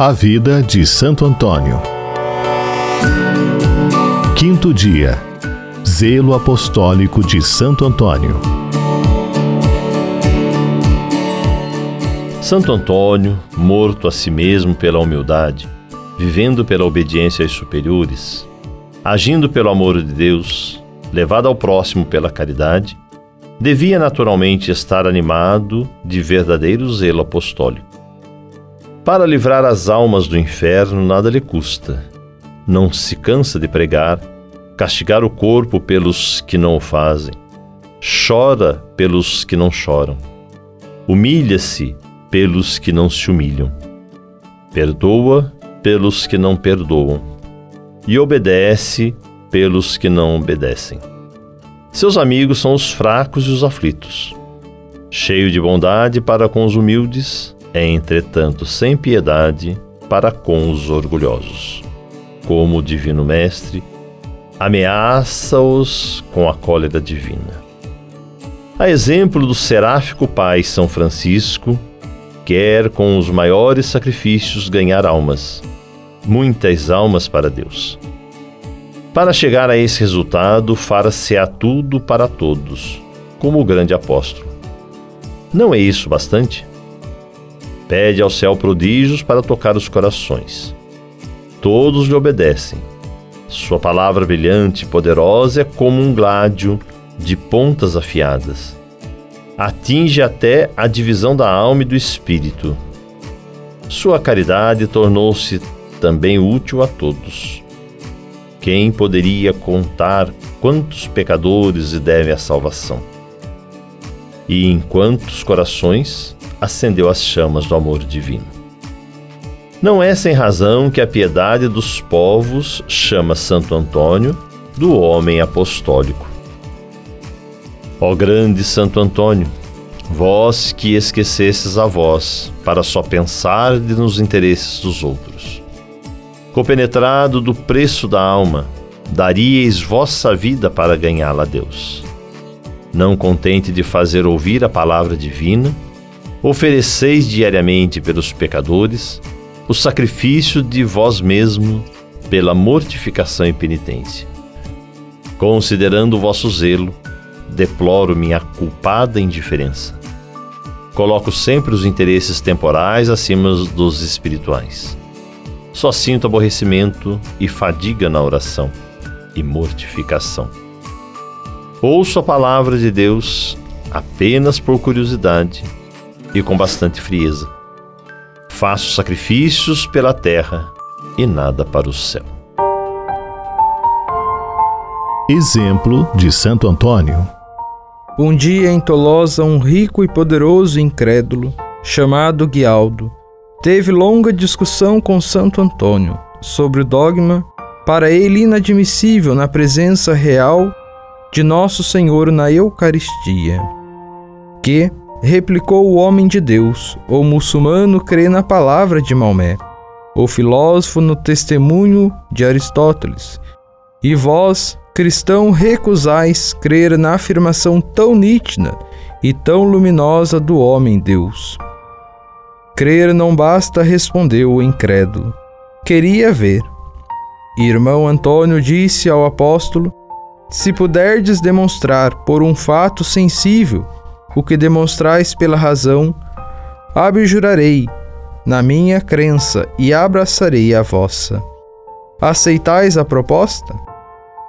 A vida de Santo Antônio. Quinto dia. Zelo apostólico de Santo Antônio. Santo Antônio, morto a si mesmo pela humildade, vivendo pela obediência aos superiores, agindo pelo amor de Deus, levado ao próximo pela caridade, devia naturalmente estar animado de verdadeiro zelo apostólico. Para livrar as almas do inferno, nada lhe custa. Não se cansa de pregar, castigar o corpo pelos que não o fazem, chora pelos que não choram, humilha-se pelos que não se humilham, perdoa pelos que não perdoam e obedece pelos que não obedecem. Seus amigos são os fracos e os aflitos. Cheio de bondade para com os humildes, é entretanto sem piedade para com os orgulhosos. Como o Divino Mestre, ameaça-os com a cólera divina. A exemplo do seráfico pai São Francisco, quer com os maiores sacrifícios ganhar almas, muitas almas para Deus. Para chegar a esse resultado, fara-se a tudo para todos, como o grande apóstolo. Não é isso bastante? Pede ao céu prodígios para tocar os corações. Todos lhe obedecem. Sua palavra brilhante e poderosa é como um gládio de pontas afiadas. Atinge até a divisão da alma e do espírito. Sua caridade tornou-se também útil a todos quem poderia contar quantos pecadores lhe devem a salvação? E em quantos corações acendeu as chamas do amor divino? Não é sem razão que a piedade dos povos chama Santo Antônio do homem apostólico. Ó grande Santo Antônio, vós que esquecesses a vós para só pensar nos interesses dos outros Compenetrado do preço da alma, daríeis vossa vida para ganhá-la a Deus. Não contente de fazer ouvir a palavra divina, ofereceis diariamente pelos pecadores o sacrifício de vós mesmo pela mortificação e penitência. Considerando o vosso zelo, deploro minha culpada indiferença. Coloco sempre os interesses temporais acima dos espirituais só sinto aborrecimento e fadiga na oração e mortificação. Ouço a palavra de Deus apenas por curiosidade e com bastante frieza. Faço sacrifícios pela terra e nada para o céu. Exemplo de Santo Antônio. Um dia em Tolosa, um rico e poderoso incrédulo, chamado Guialdo, teve longa discussão com Santo Antônio sobre o dogma, para ele inadmissível na presença real de Nosso Senhor na Eucaristia. Que, replicou o homem de Deus, o muçulmano crê na palavra de Maomé, o filósofo no testemunho de Aristóteles, e vós, cristão, recusais crer na afirmação tão nítida e tão luminosa do homem Deus. Crer não basta, respondeu o incrédulo. Queria ver. Irmão Antônio disse ao apóstolo: Se puderdes demonstrar por um fato sensível o que demonstrais pela razão, abjurarei na minha crença e abraçarei a vossa. Aceitais a proposta?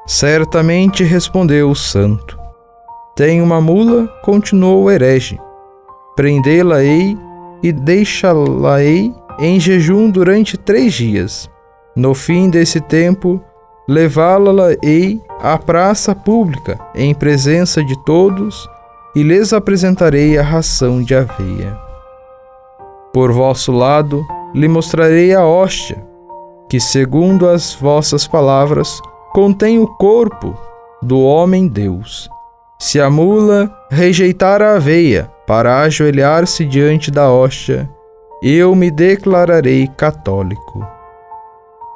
Certamente respondeu o santo. Tenho uma mula, continuou o herege. Prendê-la-ei e deixá-la-ei em jejum durante três dias. No fim desse tempo, levá-la-ei à praça pública, em presença de todos, e lhes apresentarei a ração de aveia. Por vosso lado, lhe mostrarei a hóstia, que, segundo as vossas palavras, contém o corpo do homem Deus. Se a mula rejeitar a aveia, para ajoelhar-se diante da hóstia, eu me declararei católico.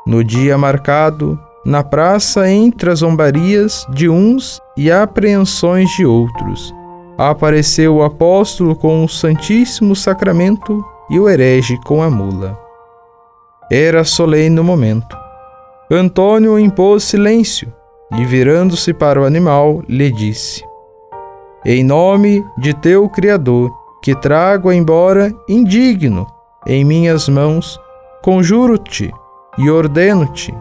No dia marcado, na praça entre as zombarias de uns e apreensões de outros, apareceu o apóstolo com o Santíssimo Sacramento e o herege com a mula. Era solene o momento. Antônio impôs silêncio e, virando-se para o animal, lhe disse: Em nome de teu Criador, que trago embora indigno em minhas mãos, conjuro-te e ordeno-te,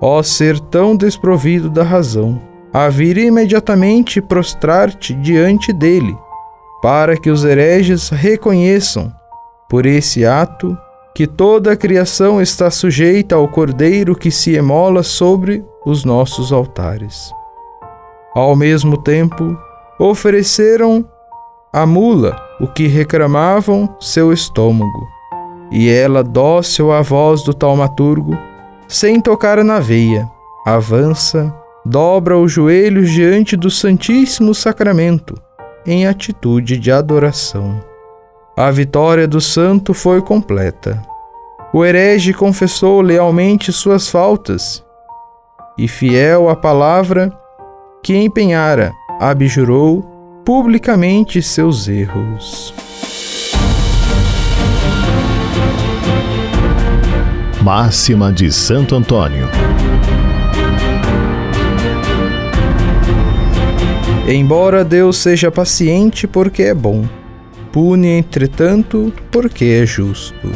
ó ser tão desprovido da razão, a vir imediatamente prostrar-te diante dele, para que os hereges reconheçam, por esse ato, que toda a criação está sujeita ao Cordeiro que se emola sobre os nossos altares. Ao mesmo tempo, ofereceram à mula o que reclamavam seu estômago, e ela, dócil à voz do taumaturgo, sem tocar na veia, avança, dobra os joelhos diante do Santíssimo Sacramento, em atitude de adoração. A vitória do santo foi completa. O herege confessou lealmente suas faltas e, fiel à palavra que empenhara, abjurou publicamente seus erros. Máxima de Santo Antônio. Embora Deus seja paciente porque é bom, pune, entretanto, porque é justo.